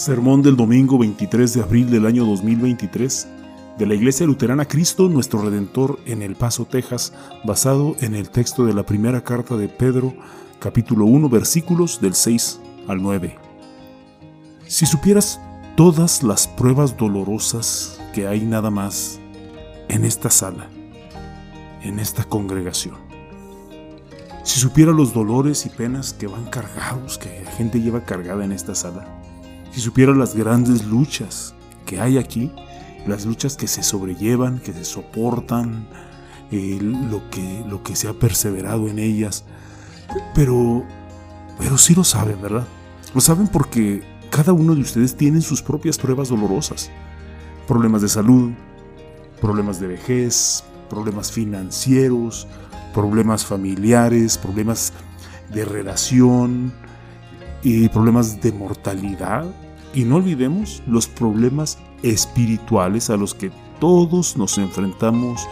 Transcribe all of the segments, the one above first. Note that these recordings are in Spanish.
Sermón del domingo 23 de abril del año 2023 de la Iglesia Luterana Cristo, nuestro Redentor en El Paso, Texas, basado en el texto de la primera carta de Pedro, capítulo 1, versículos del 6 al 9. Si supieras todas las pruebas dolorosas que hay nada más en esta sala, en esta congregación, si supiera los dolores y penas que van cargados, que la gente lleva cargada en esta sala, si supiera las grandes luchas que hay aquí, las luchas que se sobrellevan, que se soportan, lo, que, lo que se ha perseverado en ellas, pero, pero sí lo saben, ¿verdad? Lo saben porque cada uno de ustedes tiene sus propias pruebas dolorosas. Problemas de salud, problemas de vejez, problemas financieros, problemas familiares, problemas de relación, y problemas de mortalidad. Y no olvidemos los problemas espirituales a los que todos nos enfrentamos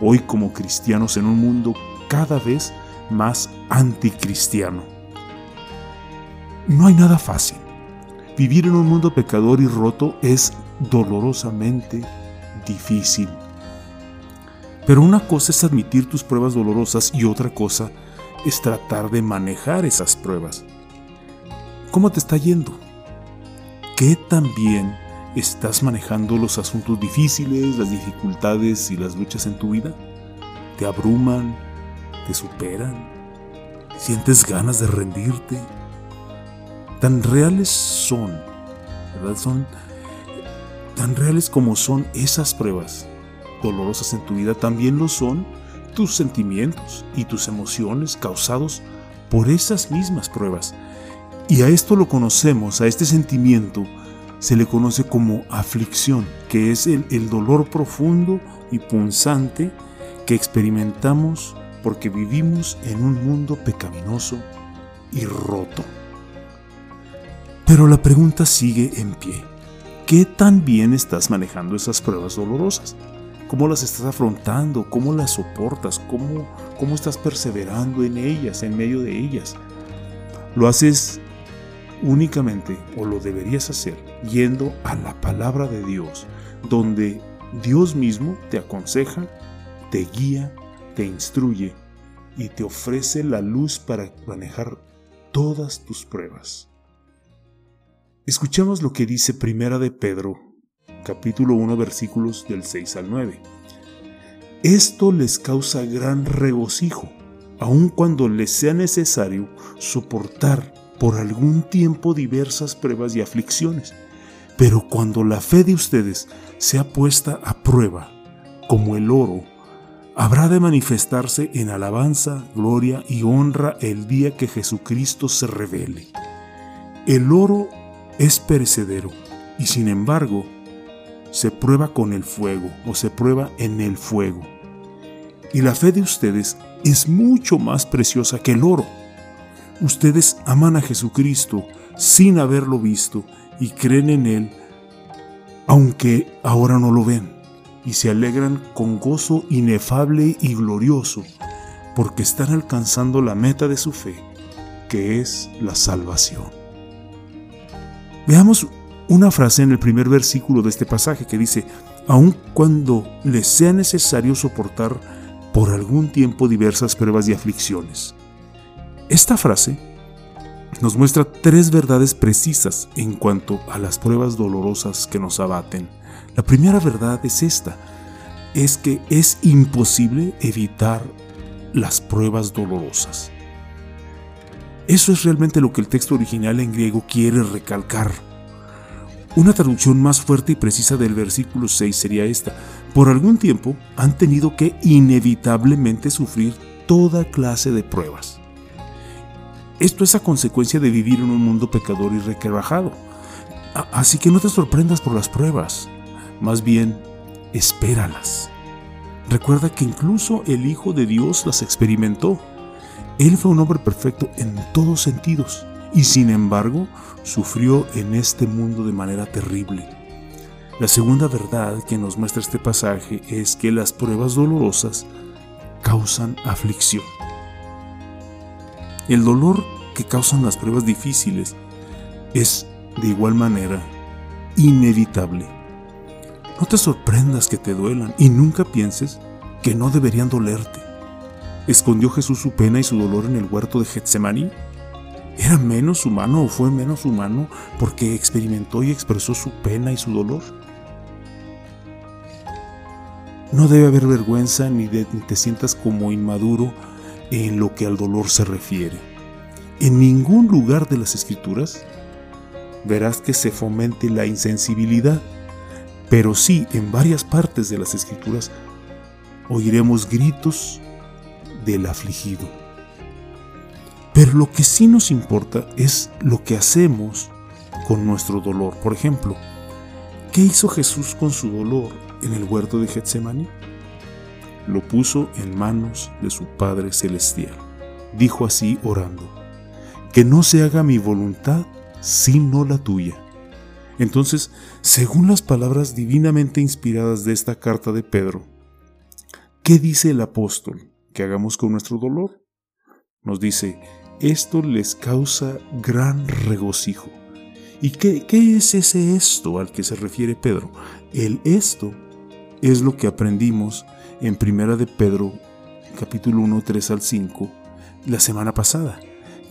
hoy como cristianos en un mundo cada vez más anticristiano. No hay nada fácil. Vivir en un mundo pecador y roto es dolorosamente difícil. Pero una cosa es admitir tus pruebas dolorosas y otra cosa es tratar de manejar esas pruebas. ¿Cómo te está yendo? ¿Qué tan bien estás manejando los asuntos difíciles, las dificultades y las luchas en tu vida? ¿Te abruman? ¿Te superan? ¿Sientes ganas de rendirte? Tan reales son, ¿verdad? Son tan reales como son esas pruebas dolorosas en tu vida, también lo son tus sentimientos y tus emociones causados por esas mismas pruebas. Y a esto lo conocemos, a este sentimiento, se le conoce como aflicción, que es el, dolor profundo y punzante que experimentamos porque vivimos en un mundo pecaminoso y roto. Pero la pregunta sigue en pie. ¿Qué tan bien estás manejando esas pruebas dolorosas? ¿Cómo las estás afrontando? ¿Cómo las soportas? ¿Cómo, cómo estás perseverando en ellas, en medio de ellas? ¿Lo haces únicamente, o lo deberías hacer, yendo a la palabra de Dios, donde Dios mismo te aconseja, te guía, te instruye y te ofrece la luz para manejar todas tus pruebas. Escuchemos lo que dice Primera de Pedro, capítulo 1, versículos del 6 al 9. Esto les causa gran regocijo, aun cuando les sea necesario soportar por algún tiempo diversas pruebas y aflicciones, pero cuando la fe de ustedes sea puesta a prueba, como el oro, habrá de manifestarse en alabanza, gloria y honra el día que Jesucristo se revele. El oro es perecedero y sin embargo se prueba con el fuego o se prueba en el fuego. Y la fe de ustedes es mucho más preciosa que el oro Ustedes aman a Jesucristo sin haberlo visto y creen en Él, aunque ahora no lo ven, y se alegran con gozo inefable y glorioso, porque están alcanzando la meta de su fe, que es la salvación. Veamos una frase en el primer versículo de este pasaje que dice, aun cuando les sea necesario soportar por algún tiempo diversas pruebas y aflicciones. Esta frase nos muestra tres verdades precisas en cuanto a las pruebas dolorosas que nos abaten. La primera verdad es esta, es que es imposible evitar las pruebas dolorosas. Eso es realmente lo que el texto original en griego quiere recalcar. Una traducción más fuerte y precisa del versículo 6 sería esta. Por algún tiempo han tenido que inevitablemente sufrir toda clase de pruebas. Esto es a consecuencia de vivir en un mundo pecador y requebrajado. Así que no te sorprendas por las pruebas, más bien espéralas. Recuerda que incluso el Hijo de Dios las experimentó. Él fue un hombre perfecto en todos sentidos y sin embargo sufrió en este mundo de manera terrible. La segunda verdad que nos muestra este pasaje es que las pruebas dolorosas causan aflicción. El dolor que causan las pruebas difíciles es de igual manera inevitable. No te sorprendas que te duelan y nunca pienses que no deberían dolerte. ¿Escondió Jesús su pena y su dolor en el huerto de Getsemaní? ¿Era menos humano o fue menos humano porque experimentó y expresó su pena y su dolor? No debe haber vergüenza ni, de, te sientas como inmaduro en lo que al dolor se refiere. En ningún lugar de las escrituras verás que se fomente la insensibilidad, pero sí en varias partes de las escrituras oiremos gritos del afligido. Pero lo que sí nos importa es lo que hacemos con nuestro dolor. Por ejemplo, ¿qué hizo Jesús con su dolor en el huerto de Getsemaní? Lo puso en manos de su Padre Celestial. Dijo así orando, que no se haga mi voluntad sino la tuya. Entonces, según las palabras divinamente inspiradas de esta carta de Pedro, ¿qué dice el apóstol que hagamos con nuestro dolor? Nos dice, esto les causa gran regocijo. ¿Y qué, qué, es ese esto al que se refiere Pedro? El esto es lo que aprendimos en Primera de Pedro, capítulo 1, 3 al 5, la semana pasada.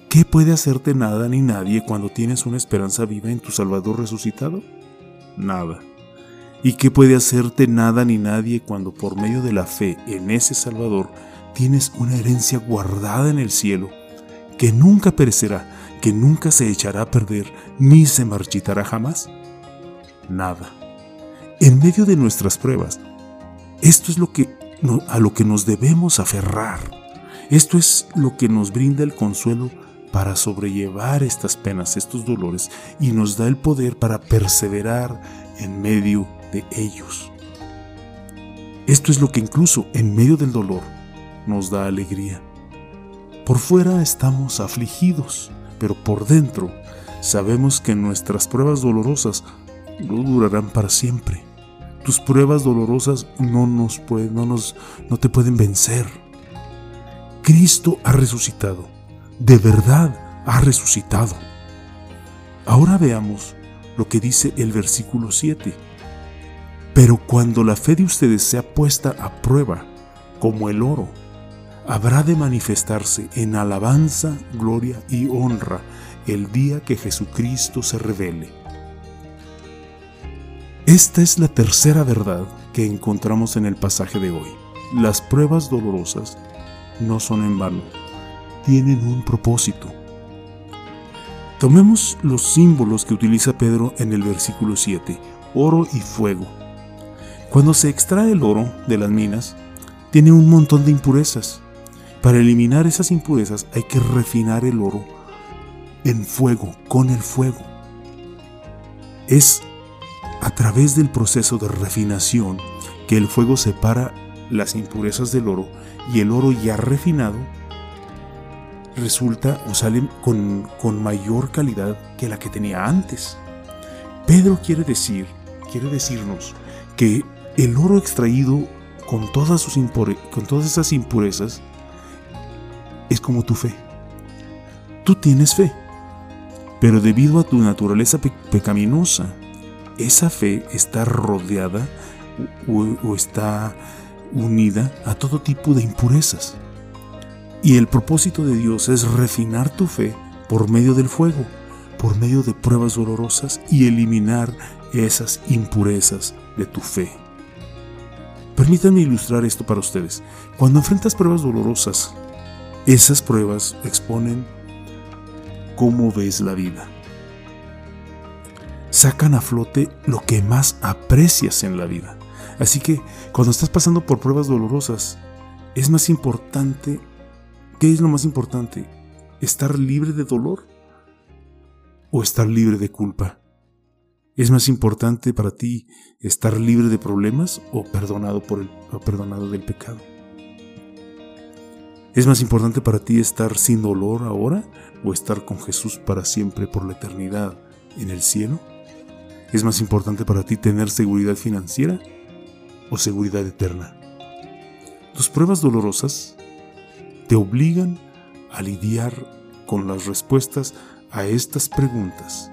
¿Qué puede hacerte nada ni nadie cuando tienes una esperanza viva en tu Salvador resucitado? Nada. ¿Y qué puede hacerte nada ni nadie cuando por medio de la fe en ese Salvador tienes una herencia guardada en el cielo? que nunca perecerá, que nunca se echará a perder, ni se marchitará jamás? Nada. En medio de nuestras pruebas, esto es lo que, a lo que nos debemos aferrar. Esto es lo que nos brinda el consuelo para sobrellevar estas penas, estos dolores, y nos da el poder para perseverar en medio de ellos. Esto es lo que incluso en medio del dolor nos da alegría. Por fuera estamos afligidos, pero por dentro sabemos que nuestras pruebas dolorosas no durarán para siempre. Tus pruebas dolorosas no nos pueden, no nos, no te pueden vencer. Cristo ha resucitado. De verdad ha resucitado. Ahora veamos lo que dice el versículo 7. Pero cuando la fe de ustedes sea puesta a prueba, como el oro, habrá de manifestarse en alabanza, gloria y honra el día que Jesucristo se revele. Esta es la tercera verdad que encontramos en el pasaje de hoy. Las pruebas dolorosas no son en vano, tienen un propósito. Tomemos los símbolos que utiliza Pedro en el versículo 7, oro y fuego. Cuando se extrae el oro de las minas, tiene un montón de impurezas, para eliminar esas impurezas hay que refinar el oro en fuego, con el fuego. Es a través del proceso de refinación que el fuego separa las impurezas del oro y el oro ya refinado resulta o sale con, con mayor calidad que la que tenía antes. Pedro quiere decir, quiere decirnos que el oro extraído con todas, sus con todas esas impurezas es como tu fe. Tú tienes fe, pero debido a tu naturaleza pecaminosa, esa fe está rodeada o, está unida a todo tipo de impurezas. Y el propósito de Dios es refinar tu fe por medio del fuego, por medio de pruebas dolorosas y eliminar esas impurezas de tu fe. Permítanme ilustrar esto para ustedes. Cuando enfrentas pruebas dolorosas, esas pruebas exponen cómo ves la vida. Sacan a flote lo que más aprecias en la vida. Así que cuando estás pasando por pruebas dolorosas, es más importante, ¿qué es lo más importante? ¿Estar libre de dolor o estar libre de culpa? ¿Es más importante para ti estar libre de problemas o perdonado, por el, perdonado del pecado? ¿Es más importante para ti estar sin dolor ahora o estar con Jesús para siempre por la eternidad en el cielo? ¿Es más importante para ti tener seguridad financiera o seguridad eterna? Tus pruebas dolorosas te obligan a lidiar con las respuestas a estas preguntas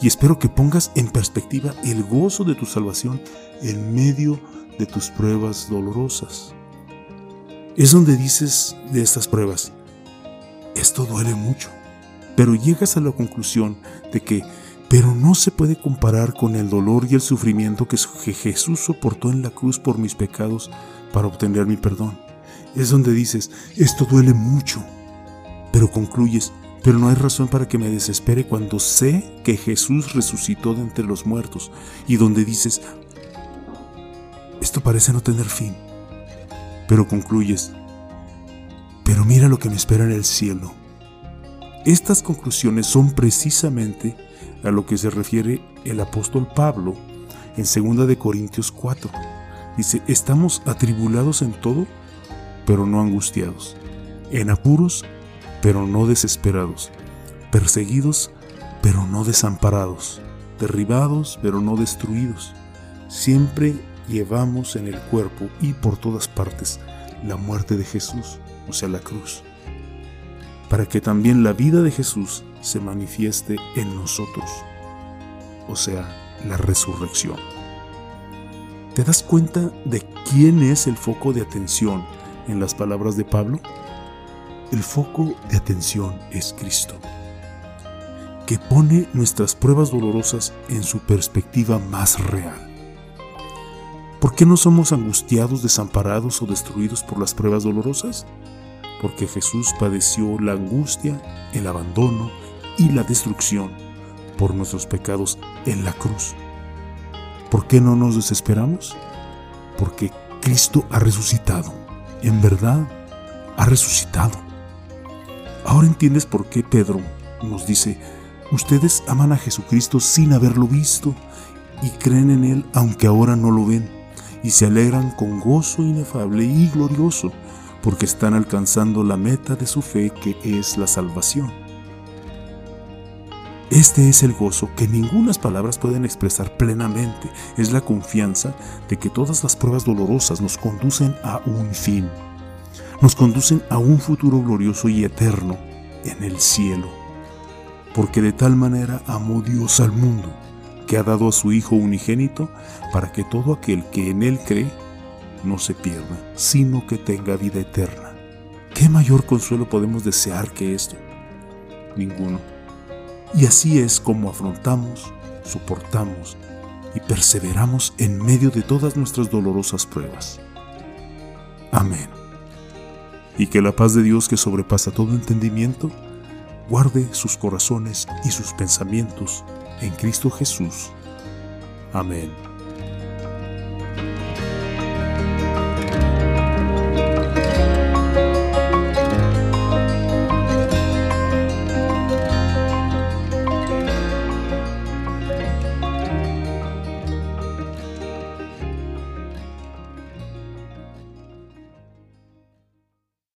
Y espero que pongas en perspectiva el gozo de tu salvación en medio de tus pruebas dolorosas. Es donde dices de estas pruebas, esto duele mucho, pero llegas a la conclusión de que, pero no se puede comparar con el dolor y el sufrimiento que Jesús soportó en la cruz por mis pecados para obtener mi perdón. Es donde dices, esto duele mucho, pero concluyes, pero no hay razón para que me desespere cuando sé que Jesús resucitó de entre los muertos y donde dices, esto parece no tener fin, pero concluyes, pero mira lo que me espera en el cielo. Estas conclusiones son precisamente a lo que se refiere el apóstol Pablo en 2 de Corintios 4. Dice, estamos atribulados en todo, pero no angustiados, en apuros, pero no desesperados, perseguidos, pero no desamparados, derribados, pero no destruidos. Siempre llevamos en el cuerpo y por todas partes la muerte de Jesús, o sea, la cruz, para que también la vida de Jesús se manifieste en nosotros, o sea, la resurrección. ¿Te das cuenta de quién es el foco de atención en las palabras de Pablo? El foco de atención es Cristo, que pone nuestras pruebas dolorosas en su perspectiva más real. ¿Por qué no somos angustiados, desamparados o destruidos por las pruebas dolorosas? Porque Jesús padeció la angustia, el abandono y la destrucción por nuestros pecados en la cruz. ¿Por qué no nos desesperamos? Porque Cristo ha resucitado. En verdad, ha resucitado. Ahora entiendes por qué Pedro nos dice, ustedes aman a Jesucristo sin haberlo visto y creen en Él aunque ahora no lo ven, y se alegran con gozo inefable y glorioso, porque están alcanzando la meta de su fe que es la salvación. Este es el gozo que ningunas palabras pueden expresar plenamente. Es la confianza de que todas las pruebas dolorosas nos conducen a un fin nos conducen a un futuro glorioso y eterno en el cielo. Porque de tal manera amó Dios al mundo, que ha dado a su Hijo unigénito, para que todo aquel que en Él cree no se pierda, sino que tenga vida eterna. ¿Qué mayor consuelo podemos desear que esto? Ninguno. Y así es como afrontamos, soportamos y perseveramos en medio de todas nuestras dolorosas pruebas. Amén y que la paz de Dios que sobrepasa todo entendimiento, guarde sus corazones y sus pensamientos en Cristo Jesús. Amén.